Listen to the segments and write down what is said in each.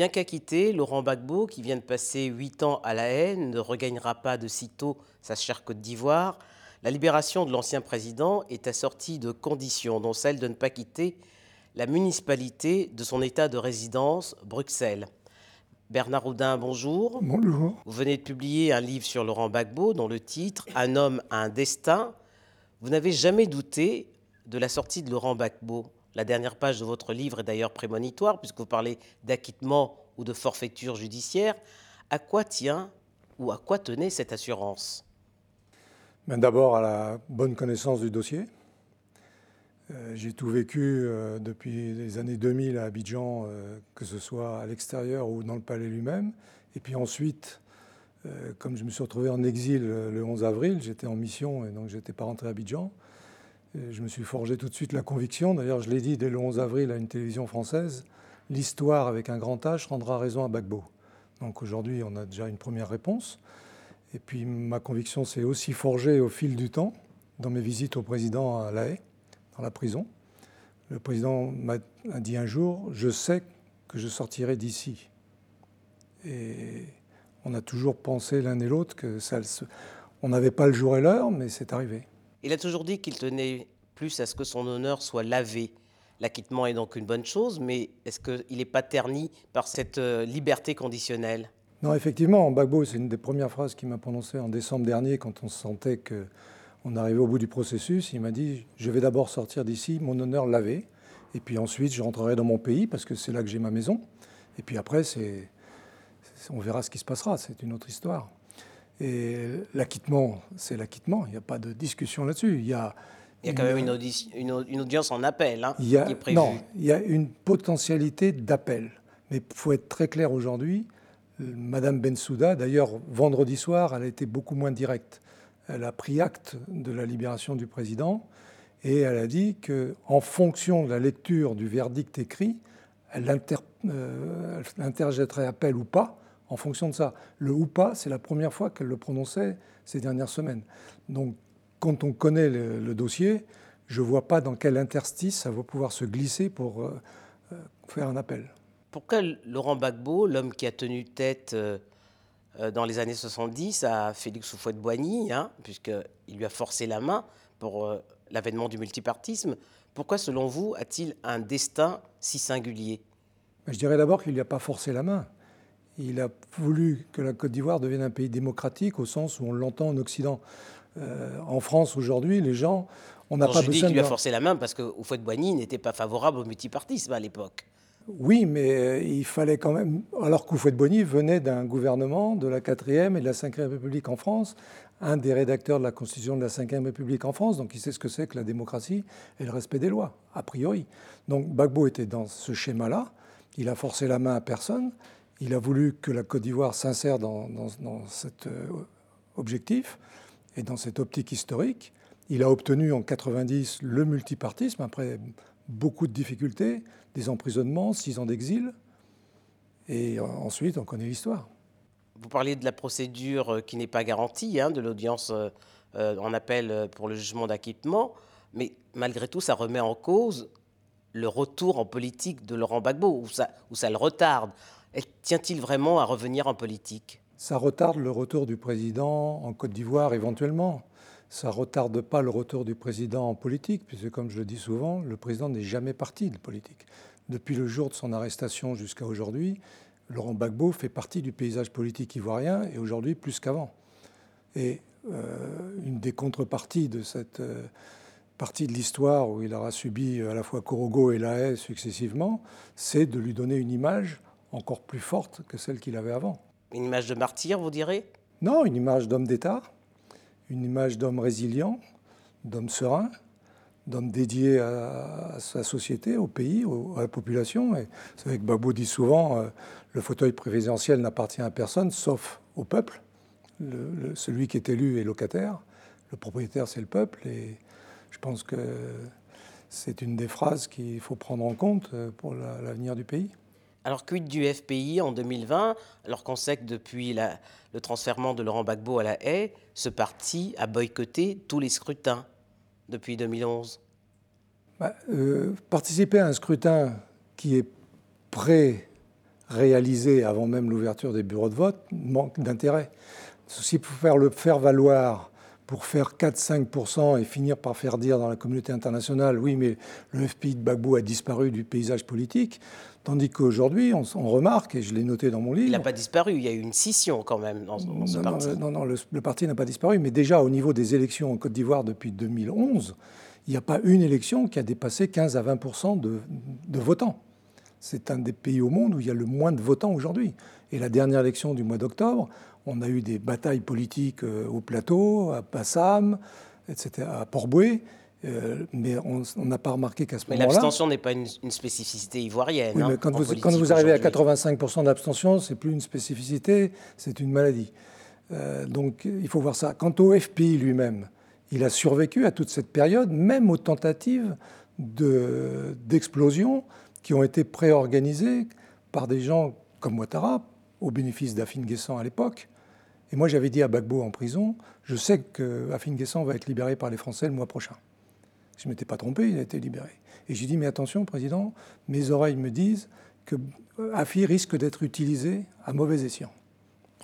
Bien qu'acquitté, Laurent Gbagbo, qui vient de passer huit ans à la haine, ne regagnera pas de sitôt sa chère Côte d'Ivoire. La libération de l'ancien président est assortie de conditions, dont celle de ne pas quitter la municipalité de son état de résidence, Bruxelles. Bernard Houdin, bonjour. Bonjour. Vous venez de publier un livre sur Laurent Gbagbo dont le titre Un homme a un destin. Vous n'avez jamais douté de la sortie de Laurent Gbagbo? La dernière page de votre livre est d'ailleurs prémonitoire puisque vous parlez d'acquittement ou de forfaiture judiciaire. À quoi tient ou à quoi tenait cette assurance? Ben, D'abord à la bonne connaissance du dossier, euh, j'ai tout vécu euh, depuis les années 2000 à Abidjan, euh, que ce soit à l'extérieur ou dans le palais lui-même. Et puis ensuite, comme je me suis retrouvé en exil le 11 avril, j'étais en mission et donc je n'étais pas rentré à Abidjan. Je me suis forgé tout de suite la conviction, d'ailleurs je l'ai dit dès le 11 avril à une télévision française, l'histoire avec un grand H rendra raison à Bagbo. Donc aujourd'hui on a déjà une première réponse. Et puis ma conviction s'est aussi forgée au fil du temps, dans mes visites au président à La Haye la prison. Le président m'a dit un jour, je sais que je sortirai d'ici. Et on a toujours pensé l'un et l'autre que ça, on n'avait pas le jour et l'heure, mais c'est arrivé. Il a toujours dit qu'il tenait plus à ce que son honneur soit lavé. L'acquittement est donc une bonne chose, mais est-ce qu'il n'est pas terni par cette euh, liberté conditionnelle? Non, effectivement, Bagbo, c'est une des premières phrases qu'il m'a prononcées en décembre dernier quand on sentait que on arrivait au bout du processus, il m'a dit Je vais d'abord sortir d'ici, mon honneur lavé, et puis ensuite je rentrerai dans mon pays parce que c'est là que j'ai ma maison. Et puis après, on verra ce qui se passera, c'est une autre histoire. Et l'acquittement, c'est l'acquittement, il n'y a pas de discussion là-dessus. Il y a, il y a quand même une, une, audience en appel hein, qui est prévue. Non, il y a une potentialité d'appel. Mais il faut être très clair aujourd'hui. Madame Bensouda, d'ailleurs, vendredi soir, elle a été beaucoup moins directe elle a pris acte de la libération du président et elle a dit qu'en fonction de la lecture du verdict écrit, elle, euh, interjetterait appel ou pas en fonction de ça. Le ou pas, c'est la première fois qu'elle le prononçait ces dernières semaines. Donc, quand on connaît le, dossier, je ne vois pas dans quel interstice ça va pouvoir se glisser pour euh, euh, faire un appel. Pourquoi Laurent Gbagbo, l'homme qui a tenu tête euh, dans les années 70 à Félix Houphouët-Boigny, hein, puisqu'il lui a forcé la main pour l'avènement du multipartisme. Pourquoi, selon vous, a-t-il un destin si singulier? Je dirais d'abord qu'il n'y a pas forcé la main. Il a voulu que la Côte d'Ivoire devienne un pays démocratique au sens où on l'entend en Occident. Euh, en France, aujourd'hui, les gens, on n'a pas dis qu'il lui a forcé la main parce que Houphouët-Boigny n'était pas favorable au multipartisme à l'époque. Oui, mais euh, il fallait quand même. Alors qu'Houphouët-Boigny venait d'un gouvernement de la 4e et de la 5e République en France, un des rédacteurs de la Constitution de la 5e République en France, donc il sait ce que c'est que la démocratie et le respect des lois, a priori. Donc Gbagbo était dans ce schéma-là. Il a forcé la main à personne. Il a voulu que la Côte d'Ivoire s'insère dans, cet euh, objectif et dans cette optique historique. Il a obtenu en 90 le multipartisme après beaucoup de difficultés, des emprisonnements, six ans d'exil. Et ensuite, on connaît l'histoire. Vous parliez de la procédure qui n'est pas garantie, hein, de l'audience euh, en appel pour le jugement d'acquittement, mais malgré tout, ça remet en cause le retour en politique de Laurent Gbagbo, ou ça le retarde. Tient-il vraiment à revenir en politique? Ça retarde le retour du président en Côte d'Ivoire éventuellement ça ne retarde pas le retour du président en politique, puisque comme je le dis souvent, le président n'est jamais parti de politique. Depuis le jour de son arrestation jusqu'à aujourd'hui, Laurent Gbagbo fait partie du paysage politique ivoirien, et aujourd'hui plus qu'avant. Et euh, une des contreparties de cette euh, partie de l'histoire où il aura subi à la fois Korogo et La Haye successivement, c'est de lui donner une image encore plus forte que celle qu'il avait avant. Une image de martyr, vous direz? Non, une image d'homme d'État, une image d'homme résilient, d'homme serein, d'homme dédié à, sa société, au pays, à la population. Et c'est vrai que Babou dit souvent, euh, le fauteuil présidentiel n'appartient à personne, sauf au peuple. celui qui est élu est locataire, le propriétaire c'est le peuple. Et je pense que c'est une des phrases qu'il faut prendre en compte euh, pour l'avenir du pays. Alors, quid du FPI en 2020, alors qu'on sait que depuis le transfèrement de Laurent Gbagbo à la haie, ce parti a boycotté tous les scrutins depuis 2011 bah, euh, Participer à un scrutin qui est pré réalisé avant même l'ouverture des bureaux de vote manque d'intérêt. Si pour faire le faire valoir pour faire 4-5% et finir par faire dire dans la communauté internationale, oui, mais le FPI de Gbagbo a disparu du paysage politique, tandis qu'aujourd'hui, on, remarque, et je l'ai noté dans mon livre... Il n'a pas disparu, il y a eu une scission quand même dans, ce parti. Non, non, le, parti n'a pas disparu, mais déjà au niveau des élections en Côte d'Ivoire depuis 2011, il n'y a pas une élection qui a dépassé 15 à 20% de, de votants. C'est un des pays au monde où il y a le moins de votants aujourd'hui. Et la dernière élection du mois d'octobre, on a eu des batailles politiques euh, au plateau, à Passam, etc., à Port-Boué. Euh, mais on n'a pas remarqué qu'à ce moment-là. Mais l'abstention n'est pas une, spécificité ivoirienne. Oui, hein, mais quand, vous, quand, vous, arrivez à 85% d'abstention, c'est plus une spécificité, c'est une maladie. Euh, donc il faut voir ça. Quant au FPI lui-même, il a survécu à toute cette période, même aux tentatives d'explosion qui ont été préorganisées par des gens comme Ouattara, au bénéfice d'Afin Guessant à l'époque. Et moi, j'avais dit à Bagbo en prison, je sais que Afin Guessant va être libéré par les Français le mois prochain. Je ne m'étais pas trompé, il a été libéré. Et j'ai dit, mais attention, Président, mes oreilles me disent que Afi risque d'être utilisé à mauvais escient.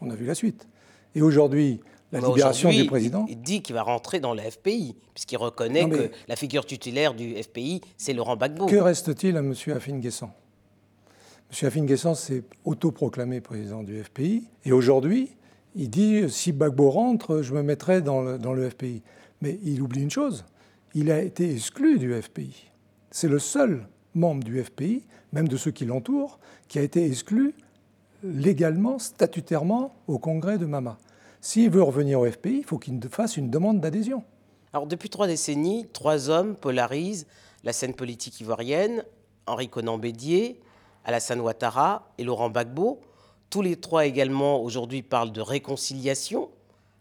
On a vu la suite. Et aujourd'hui, la libération du président. Il, dit qu'il va rentrer dans le FPI, puisqu'il reconnaît que la figure tutélaire du FPI, c'est Laurent Gbagbo. Que reste-t-il à M. Afin Guessant M. Afin Guessant s'est autoproclamé président du FPI. Et aujourd'hui, il dit si Bagbo rentre, je me mettrai dans le, FPI. Mais il oublie une chose il a été exclu du FPI. C'est le seul membre du FPI, même de ceux qui l'entourent, qui a été exclu légalement, statutairement au congrès de Mama. S'il veut revenir au FPI, il faut qu'il fasse une demande d'adhésion. Alors depuis trois décennies, trois hommes polarisent la scène politique ivoirienne, Henri Conan Bédier, Alassane Ouattara et Laurent Gbagbo. Tous les trois également aujourd'hui parlent de réconciliation.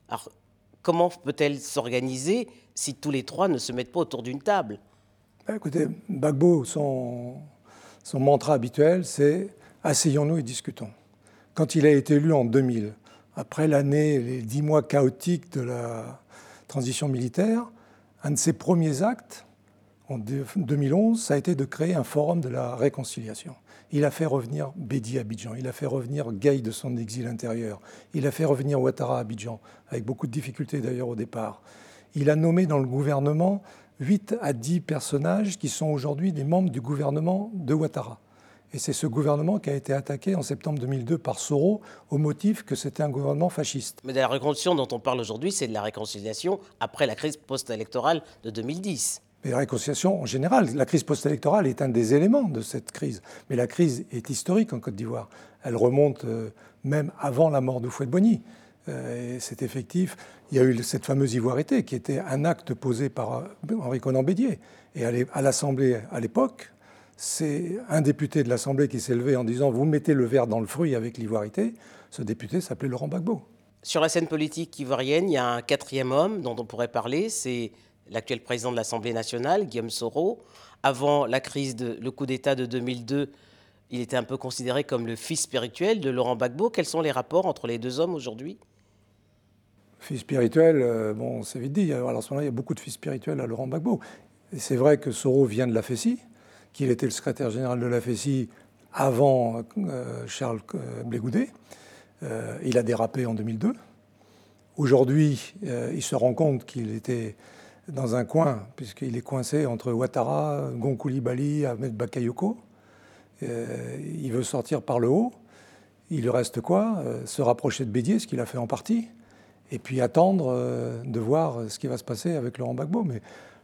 Alors, comment peut-elle s'organiser si tous les trois ne se mettent pas autour d'une table? Bah, Écoutez, Gbagbo, son, son mantra habituel, c'est asseyons-nous et discutons. Quand il a été élu en 2000, après l'année, les dix mois chaotiques de la transition militaire, un de ses premiers actes, en 2011, ça a été de créer un forum de la réconciliation. Il a fait revenir Bédi à Abidjan, il a fait revenir Gay de son exil intérieur, il a fait revenir Ouattara à Abidjan, avec beaucoup de difficultés d'ailleurs au départ. Il a nommé dans le gouvernement 8 à 10 personnages qui sont aujourd'hui des membres du gouvernement de Ouattara. Et c'est ce gouvernement qui a été attaqué en septembre 2002 par Soro au motif que c'était un gouvernement fasciste. Mais la réconciliation dont on parle aujourd'hui, c'est de la réconciliation après la crise post-électorale de 2010 la réconciliation en général. La crise post-électorale est un des éléments de cette crise. Mais la crise est historique en Côte d'Ivoire. Elle remonte euh, même avant la mort d'Oufouette-Boigny. Euh, c'est effectif. Il y a eu cette fameuse ivoirité qui était un acte posé par euh, Henri Conan Bédier. Et à l'Assemblée à l'époque, c'est un député de l'Assemblée qui s'est levé en disant Vous mettez le verre dans le fruit avec l'ivoirité. Ce député s'appelait Laurent Gbagbo. Sur la scène politique ivoirienne, il y a un quatrième homme dont on pourrait parler, c'est l'actuel président de l'Assemblée nationale, Guillaume Soro. Avant la crise, le coup d'État de 2002, il était un peu considéré comme le fils spirituel de Laurent Gbagbo. Quels sont les rapports entre les deux hommes aujourd'hui? Fils spirituel, euh, bon, c'est vite dit. Alors, ce moment-là, il y a beaucoup de fils spirituels à Laurent Gbagbo. C'est vrai que Soro vient de la FESI, qu'il était le secrétaire général de la FESI avant euh, Charles euh, Blégoudet. il a dérapé en 2002. Aujourd'hui, il se rend compte qu'il était dans un coin, puisqu'il est coincé entre Ouattara, Bali, Ahmed Bakayoko. Euh, il veut sortir par le haut. Il lui reste quoi? Euh, Se rapprocher de Bédier, ce qu'il a fait en partie, et puis attendre euh, de voir ce qui va se passer avec Laurent Gbagbo. Mais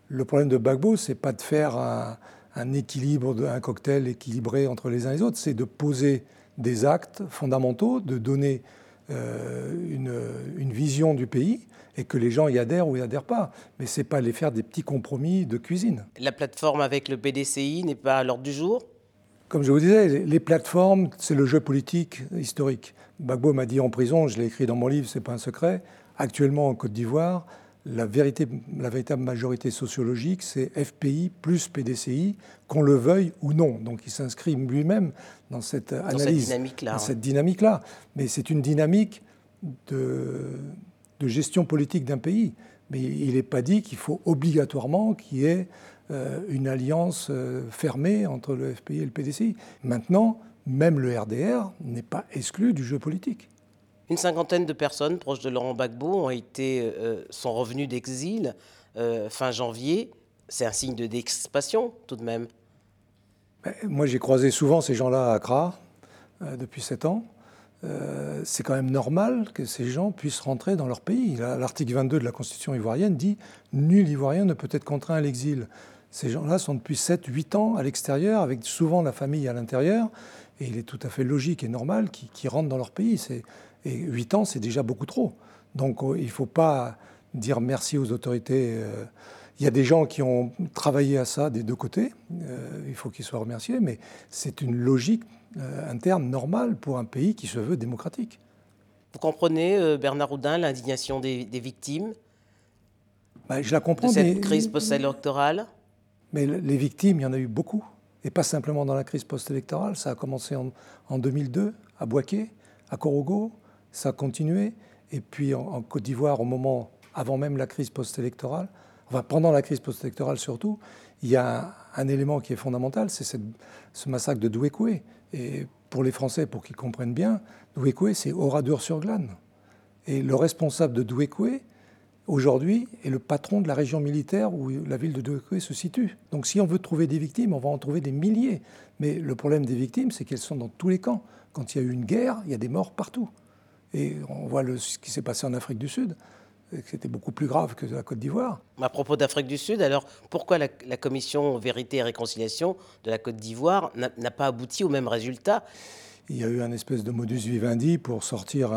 le problème de Gbagbo, c'est pas de faire un, équilibre, un cocktail équilibré entre les uns et les autres, c'est de poser des actes fondamentaux, de donner une, une vision du pays et que les gens y adhèrent ou y adhèrent pas. Mais c'est pas les faire des petits compromis de cuisine. La plateforme avec le PDCI n'est pas à l'ordre du jour? Comme je vous disais, les plateformes, c'est le jeu politique historique. Bagbo m'a dit en prison, je l'ai écrit dans mon livre, c'est pas un secret. Actuellement en Côte d'Ivoire, la, vérité, la véritable majorité sociologique, c'est FPI plus PDCI, qu'on le veuille ou non. Donc il s'inscrit lui-même dans cette analyse, cette dynamique-là. Mais c'est une dynamique de, de gestion politique d'un pays. Mais il n'est pas dit qu'il faut obligatoirement qu'il y ait euh, une alliance euh, fermée entre le FPI et le PDCI. Maintenant, même le RDR n'est pas exclu du jeu politique. Une cinquantaine de personnes proches de Laurent Gbagbo ont été, euh, sont revenues d'exil euh, fin janvier. C'est un signe de d'expansion tout de même. Ben, moi, j'ai croisé souvent ces gens-là à Accra euh, depuis sept ans. c'est quand même normal que ces gens puissent rentrer dans leur pays. L'article 22 de la Constitution ivoirienne dit Nul Ivoirien ne peut être contraint à l'exil. Ces gens-là sont depuis 7-8 ans à l'extérieur, avec souvent la famille à l'intérieur, et il est tout à fait logique et normal qu'ils rentrent dans leur pays. Et 8 ans, c'est déjà beaucoup trop. Donc oh, il ne faut pas dire merci aux autorités. Euh. Il y a des gens qui ont travaillé à ça des deux côtés, euh, il faut qu'ils soient remerciés, mais c'est une logique euh, interne normale pour un pays qui se veut démocratique. Vous comprenez, Bernard Houdin, l'indignation des, victimes bah, Je la comprends. De cette crise post-électorale? Mais les victimes, il y en a eu beaucoup. Et pas simplement dans la crise post-électorale. Ça a commencé en, en 2002 à Boaké, à Korogo, ça a continué. Et puis en, Côte d'Ivoire, au moment, avant même la crise post-électorale, enfin pendant la crise post-électorale surtout, il y a un, élément qui est fondamental, c'est ce massacre de Douékoué. Et pour les Français, pour qu'ils comprennent bien, Douékoué, c'est Oradour-sur-Glane. Et le responsable de Douékoué, aujourd'hui, est le patron de la région militaire où la ville de Douékoué se situe. Donc si on veut trouver des victimes, on va en trouver des milliers. Mais le problème des victimes, c'est qu'elles sont dans tous les camps. Quand il y a eu une guerre, il y a des morts partout. Et on voit le, ce qui s'est passé en Afrique du Sud, c'était beaucoup plus grave que la Côte d'Ivoire. À propos d'Afrique du Sud, alors pourquoi la, commission Vérité et Réconciliation de la Côte d'Ivoire n'a pas abouti au même résultat? Il y a eu un espèce de modus vivendi pour sortir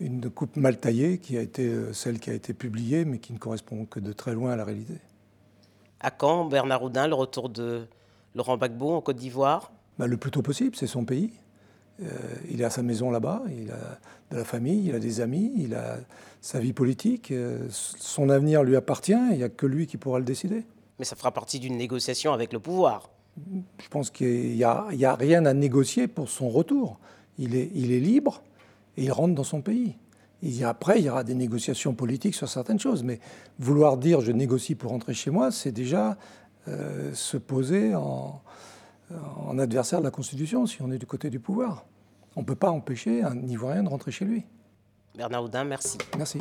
une coupe mal taillée qui a été euh, celle qui a été publiée, mais qui ne correspond que de très loin à la réalité. À quand, Bernard Houdin, le retour de Laurent Gbagbo en Côte d'Ivoire? Bah, Le plus tôt possible, c'est son pays. Euh, il a sa maison là-bas, il a de la famille, il a des amis, il a sa vie politique. Euh, son avenir lui appartient, il n'y a que lui qui pourra le décider. Mais ça fera partie d'une négociation avec le pouvoir. Je pense qu'il n'y a, a, rien à négocier pour son retour. Il est, il est libre et il rentre dans son pays. Et après, il y aura des négociations politiques sur certaines choses. Mais vouloir dire je négocie pour rentrer chez moi, c'est déjà euh, se poser en, en adversaire de la Constitution si on est du côté du pouvoir. On ne peut pas empêcher un Ivoirien de rentrer chez lui. Bernard Houdin, merci. Merci.